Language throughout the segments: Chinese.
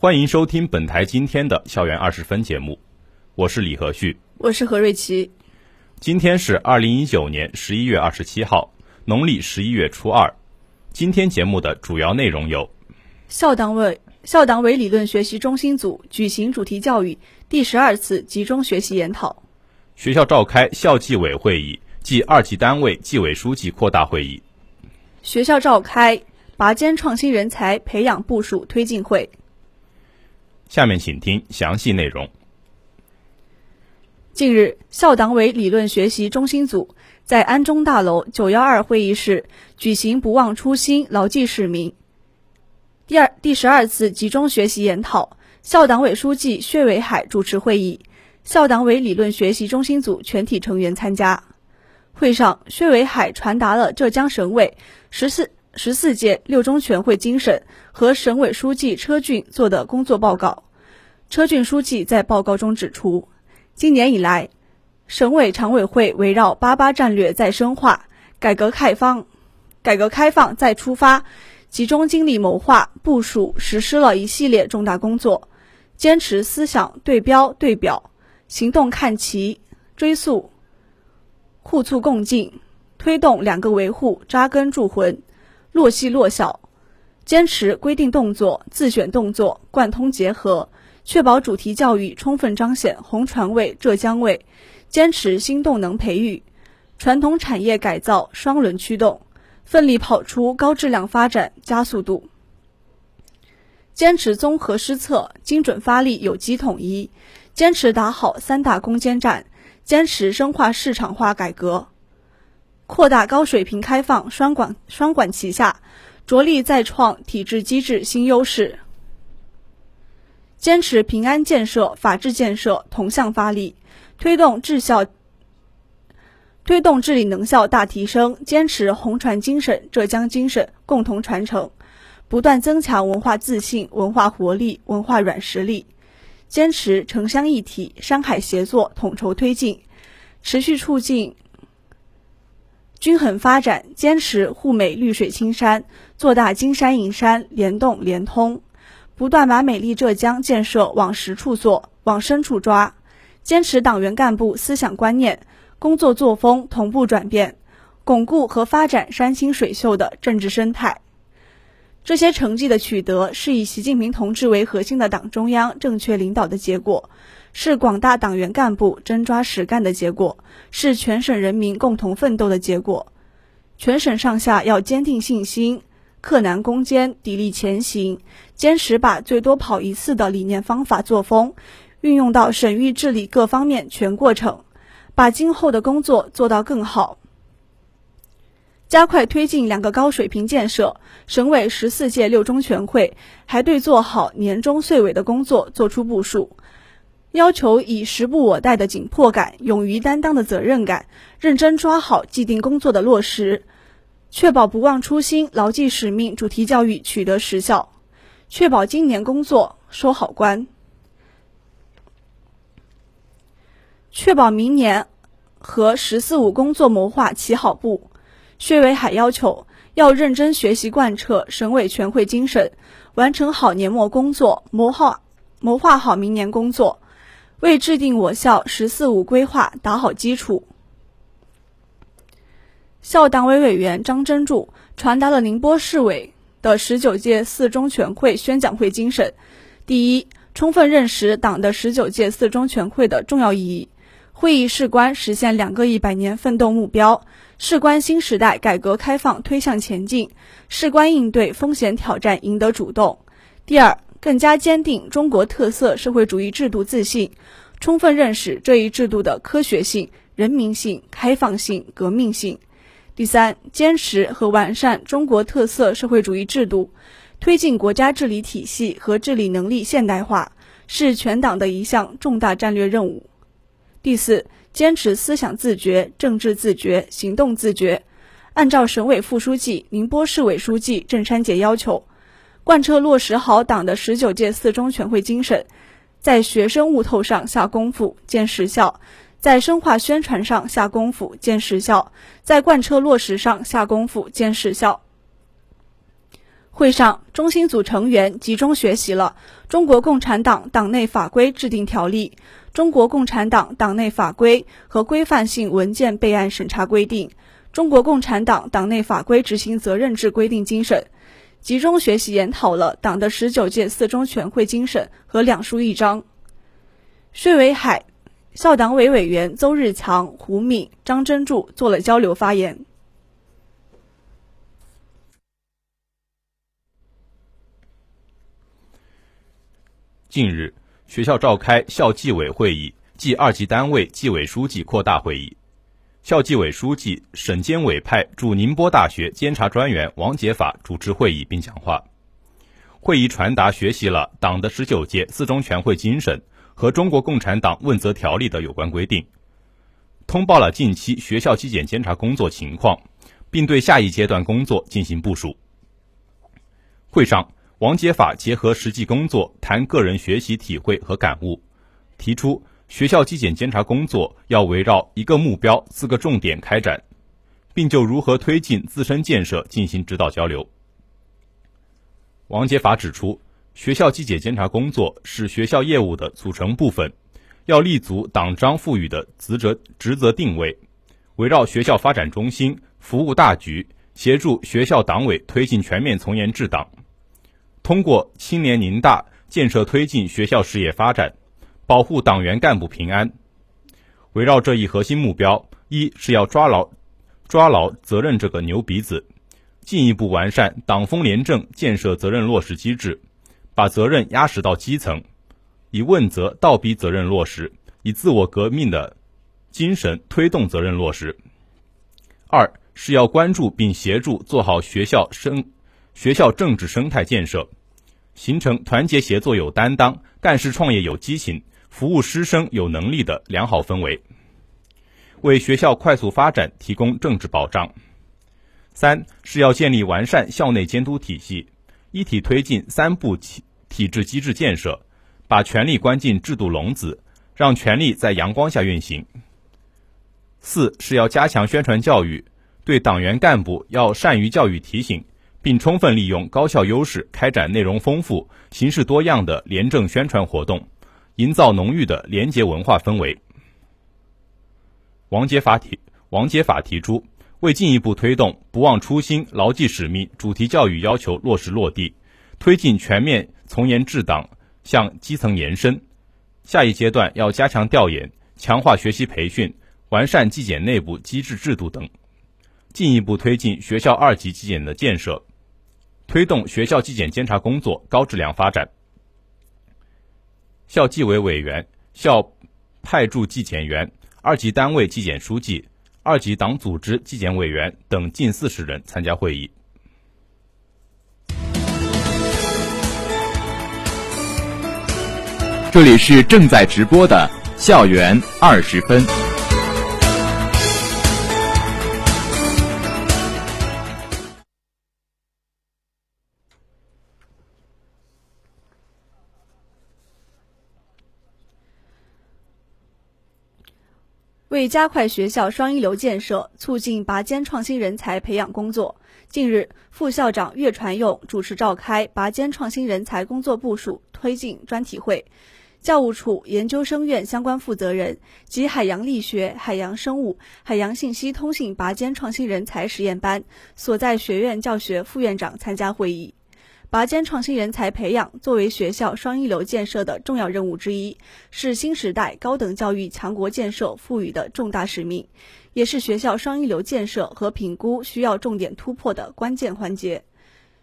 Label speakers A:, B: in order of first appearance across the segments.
A: 欢迎收听本台今天的校园二十分节目，我是李和旭，
B: 我是何瑞琪。
A: 今天是二零一九年十一月二十七号，农历十一月初二。今天节目的主要内容有：
B: 校党委校党委理论学习中心组举行主题教育第十二次集中学习研讨，
A: 学校召开校纪委会议。暨二级单位纪委书记扩大会议，
B: 学校召开拔尖创新人才培养部署推进会。
A: 下面请听详细内容。
B: 近日，校党委理论学习中心组在安中大楼九幺二会议室举行“不忘初心，牢记使命”第二第十二次集中学习研讨，校党委书记薛伟海主持会议，校党委理论学习中心组全体成员参加。会上，薛伟海传达了浙江省委十四十四届六中全会精神和省委书记车俊做的工作报告。车俊书记在报告中指出，今年以来，省委常委会围绕“八八”战略再深化、改革开放、改革开放再出发，集中精力谋划、部署、实施了一系列重大工作，坚持思想对标对表，行动看齐、追溯。互促共进，推动两个维护扎根铸魂，落细落小，坚持规定动作、自选动作贯通结合，确保主题教育充分彰显红船味、浙江味，坚持新动能培育，传统产业改造双轮驱动，奋力跑出高质量发展加速度，坚持综合施策、精准发力、有机统一，坚持打好三大攻坚战。坚持深化市场化改革，扩大高水平开放双管双管齐下，着力再创体制机制新优势。坚持平安建设、法治建设同向发力，推动治效、推动治理能效大提升。坚持红船精神、浙江精神共同传承，不断增强文化自信、文化活力、文化软实力。坚持城乡一体、山海协作统筹推进，持续促进均衡发展；坚持护美绿水青山，做大金山银山联动联通，不断把美丽浙江建设往实处做、往深处抓；坚持党员干部思想观念、工作作风同步转变，巩固和发展山清水秀的政治生态。这些成绩的取得，是以习近平同志为核心的党中央正确领导的结果，是广大党员干部真抓实干的结果，是全省人民共同奋斗的结果。全省上下要坚定信心，克难攻坚，砥砺前行，坚持把最多跑一次的理念、方法、作风运用到省域治理各方面全过程，把今后的工作做到更好。加快推进两个高水平建设，省委十四届六中全会还对做好年终岁尾的工作作出部署，要求以时不我待的紧迫感、勇于担当的责任感，认真抓好既定工作的落实，确保不忘初心、牢记使命主题教育取得实效，确保今年工作收好关，确保明年和“十四五”工作谋划起好步。薛伟海要求要认真学习贯彻省委全会精神，完成好年末工作，谋划谋划好明年工作，为制定我校“十四五”规划打好基础。校党委委员张真柱传达了宁波市委的十九届四中全会宣讲会精神：第一，充分认识党的十九届四中全会的重要意义。会议事关实现两个一百年奋斗目标，事关新时代改革开放推向前进，事关应对风险挑战赢得主动。第二，更加坚定中国特色社会主义制度自信，充分认识这一制度的科学性、人民性、开放性、革命性。第三，坚持和完善中国特色社会主义制度，推进国家治理体系和治理能力现代化。是全党的一项重大战略任务。第四，坚持思想自觉、政治自觉、行动自觉，按照省委副书记、宁波市委书记郑山杰要求，贯彻落实好党的十九届四中全会精神，在学生悟透上下功夫、见实效，在深化宣传上下功夫、见实效，在贯彻落实上下功夫、见实效。会上，中心组成员集中学习了《中国共产党党内法规制定条例》《中国共产党党内法规和规范性文件备案审查规定》《中国共产党党内法规执行责任制规定》精神，集中学习研讨了党的十九届四中全会精神和两书一章。税委海校党委委员邹日强、胡敏、张真柱做了交流发言。
A: 近日，学校召开校纪委会议暨二级单位纪委书记扩大会议，校纪委书记、省监委派驻宁波大学监察专员王杰法主持会议并讲话。会议传达学习了党的十九届四中全会精神和中国共产党问责条例的有关规定，通报了近期学校纪检监察工作情况，并对下一阶段工作进行部署。会上。王杰法结合实际工作谈个人学习体会和感悟，提出学校纪检监察工作要围绕一个目标、四个重点开展，并就如何推进自身建设进行指导交流。王杰法指出，学校纪检监察工作是学校业务的组成部分，要立足党章赋予的职责职责定位，围绕学校发展中心、服务大局，协助学校党委推进全面从严治党。通过青年宁大建设推进学校事业发展，保护党员干部平安。围绕这一核心目标，一是要抓牢抓牢责任这个牛鼻子，进一步完善党风廉政建设责任落实机制，把责任压实到基层，以问责倒逼责任落实，以自我革命的精神推动责任落实。二是要关注并协助做好学校生学校政治生态建设。形成团结协作有担当、干事创业有激情、服务师生有能力的良好氛围，为学校快速发展提供政治保障。三是要建立完善校内监督体系，一体推进三步体体制机制建设，把权力关进制度笼子，让权力在阳光下运行。四是要加强宣传教育，对党员干部要善于教育提醒。并充分利用高校优势，开展内容丰富、形式多样的廉政宣传活动，营造浓郁的廉洁文化氛围。王杰法提王杰法提出，为进一步推动“不忘初心、牢记使命”主题教育要求落实落地，推进全面从严治党向基层延伸，下一阶段要加强调研，强化学习培训，完善纪检内部机制制度等，进一步推进学校二级纪检的建设。推动学校纪检监察工作高质量发展。校纪委委员、校派驻纪检员、二级单位纪检书记、二级党组织纪检委员等近四十人参加会议。
C: 这里是正在直播的校园二十分。
B: 为加快学校双一流建设，促进拔尖创新人才培养工作，近日，副校长岳传勇主持召开拔尖创新人才工作部署推进专题会。教务处研究生院相关负责人及海洋力学、海洋生物、海洋信息通信拔尖创新人才实验班所在学院教学副院长参加会议。拔尖创新人才培养作为学校双一流建设的重要任务之一，是新时代高等教育强国建设赋予的重大使命，也是学校双一流建设和评估需要重点突破的关键环节。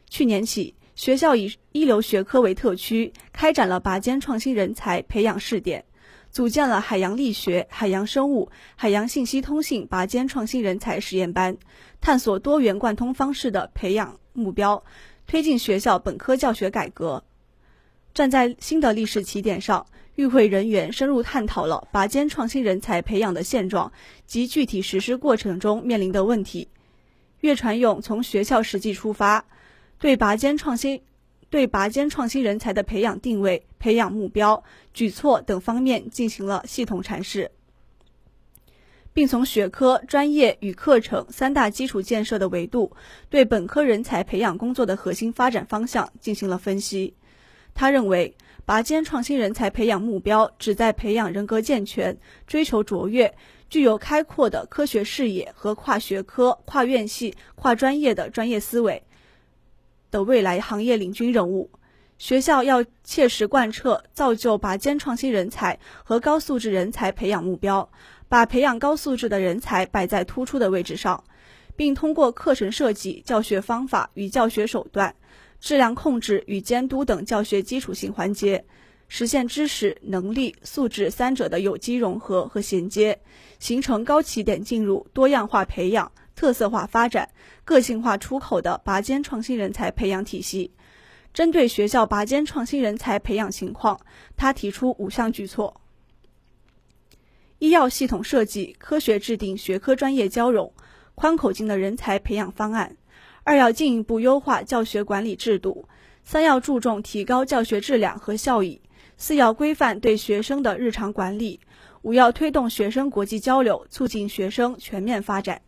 B: 去年起，学校以一流学科为特区，开展了拔尖创新人才培养试点，组建了海洋力学、海洋生物、海洋信息通信拔尖创新人才实验班，探索多元贯通方式的培养目标。推进学校本科教学改革。站在新的历史起点上，与会人员深入探讨了拔尖创新人才培养的现状及具体实施过程中面临的问题。岳传勇从学校实际出发，对拔尖创新、对拔尖创新人才的培养定位、培养目标、举措等方面进行了系统阐释。并从学科、专业与课程三大基础建设的维度，对本科人才培养工作的核心发展方向进行了分析。他认为，拔尖创新人才培养目标旨在培养人格健全、追求卓越、具有开阔的科学视野和跨学科、跨院系、跨专业的专业思维的未来行业领军人物。学校要切实贯彻造就拔尖创新人才和高素质人才培养目标。把培养高素质的人才摆在突出的位置上，并通过课程设计、教学方法与教学手段、质量控制与监督等教学基础性环节，实现知识、能力、素质三者的有机融合和衔接，形成高起点进入、多样化培养、特色化发展、个性化出口的拔尖创新人才培养体系。针对学校拔尖创新人才培养情况，他提出五项举措。一要系统设计、科学制定学科专业交融、宽口径的人才培养方案；二要进一步优化教学管理制度；三要注重提高教学质量和效益；四要规范对学生的日常管理；五要推动学生国际交流，促进学生全面发展。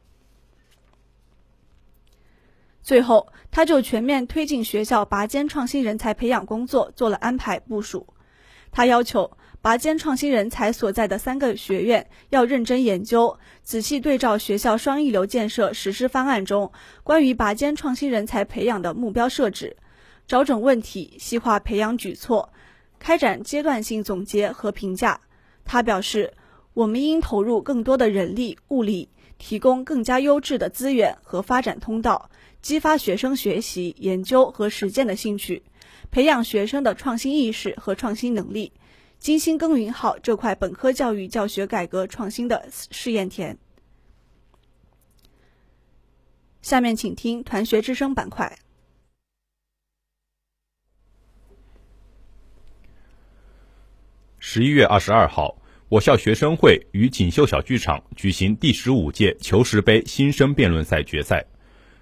B: 最后，他就全面推进学校拔尖创新人才培养工作做了安排部署。他要求。拔尖创新人才所在的三个学院要认真研究，仔细对照学校双一流建设实施方案中关于拔尖创新人才培养的目标设置，找准问题，细化培养举措，开展阶段性总结和评价。他表示，我们应投入更多的人力物力，提供更加优质的资源和发展通道，激发学生学习、研究和实践的兴趣，培养学生的创新意识和创新能力。精心耕耘好这块本科教育教学改革创新的试验田。下面请听团学之声板块。
A: 十一月二十二号，我校学生会与锦绣小剧场举行第十五届求实杯新生辩论赛决赛。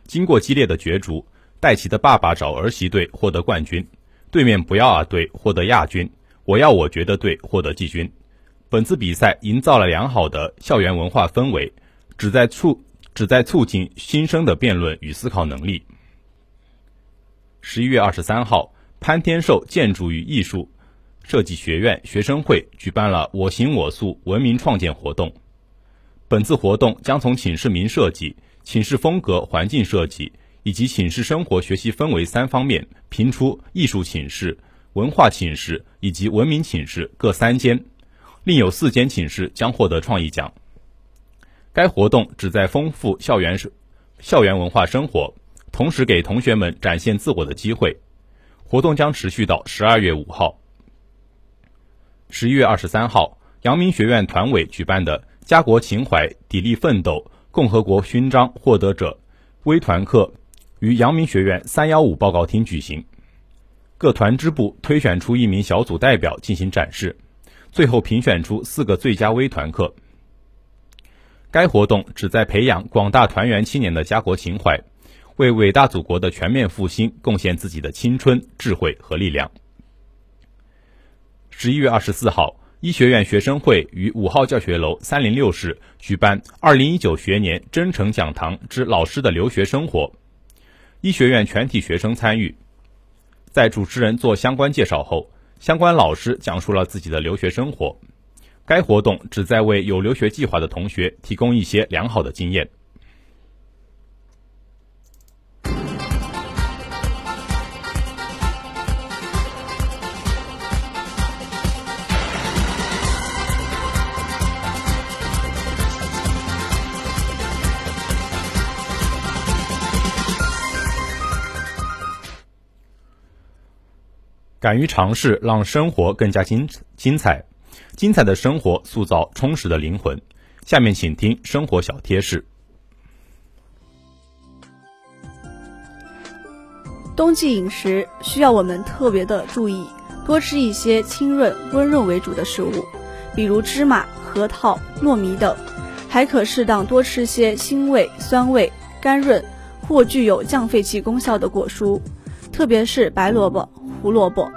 A: 经过激烈的角逐，戴奇的爸爸找儿媳队获得冠军，对面不要啊队获得亚军。我要我觉得对，获得季军。本次比赛营造了良好的校园文化氛围，旨在促旨在促进新生的辩论与思考能力。十一月二十三号，潘天寿建筑与艺术设计学院学生会举办了“我行我素，文明创建”活动。本次活动将从寝室名设计、寝室风格、环境设计以及寝室生活学习氛围三方面评出艺术寝室。文化寝室以及文明寝室各三间，另有四间寝室将获得创意奖。该活动旨在丰富校园生校园文化生活，同时给同学们展现自我的机会。活动将持续到十二月五号。十一月二十三号，阳明学院团委举办的“家国情怀，砥砺奋斗，共和国勋章获得者”微团课于阳明学院三幺五报告厅举行。各团支部推选出一名小组代表进行展示，最后评选出四个最佳微团课。该活动旨在培养广大团员青年的家国情怀，为伟大祖国的全面复兴贡献自己的青春、智慧和力量。十一月二十四号，医学院学生会于五号教学楼三零六室举办二零一九学年真诚讲堂之老师的留学生活，医学院全体学生参与。在主持人做相关介绍后，相关老师讲述了自己的留学生活。该活动旨在为有留学计划的同学提供一些良好的经验。敢于尝试，让生活更加精精彩。精彩的生活塑造充实的灵魂。下面请听生活小贴士。
B: 冬季饮食需要我们特别的注意，多吃一些清润、温润为主的食物，比如芝麻、核桃、糯米等。还可适当多吃些辛味、酸味、甘润或具有降肺气功效的果蔬，特别是白萝卜、胡萝卜。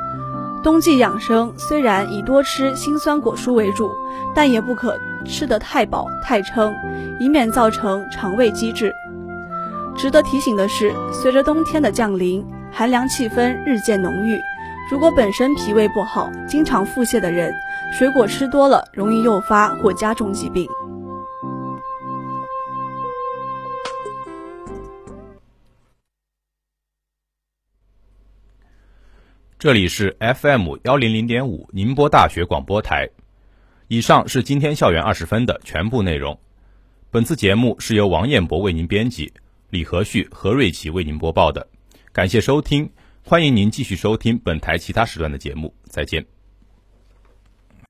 B: 冬季养生虽然以多吃辛酸果蔬为主，但也不可吃得太饱太撑，以免造成肠胃积滞。值得提醒的是，随着冬天的降临，寒凉气氛日渐浓郁。如果本身脾胃不好、经常腹泻的人，水果吃多了容易诱发或加重疾病。
A: 这里是 FM 幺零零点五宁波大学广播台。以上是今天校园二十分的全部内容。本次节目是由王彦博为您编辑，李和旭、何瑞奇为您播报的。感谢收听，欢迎您继续收听本台其他时段的节目。再见。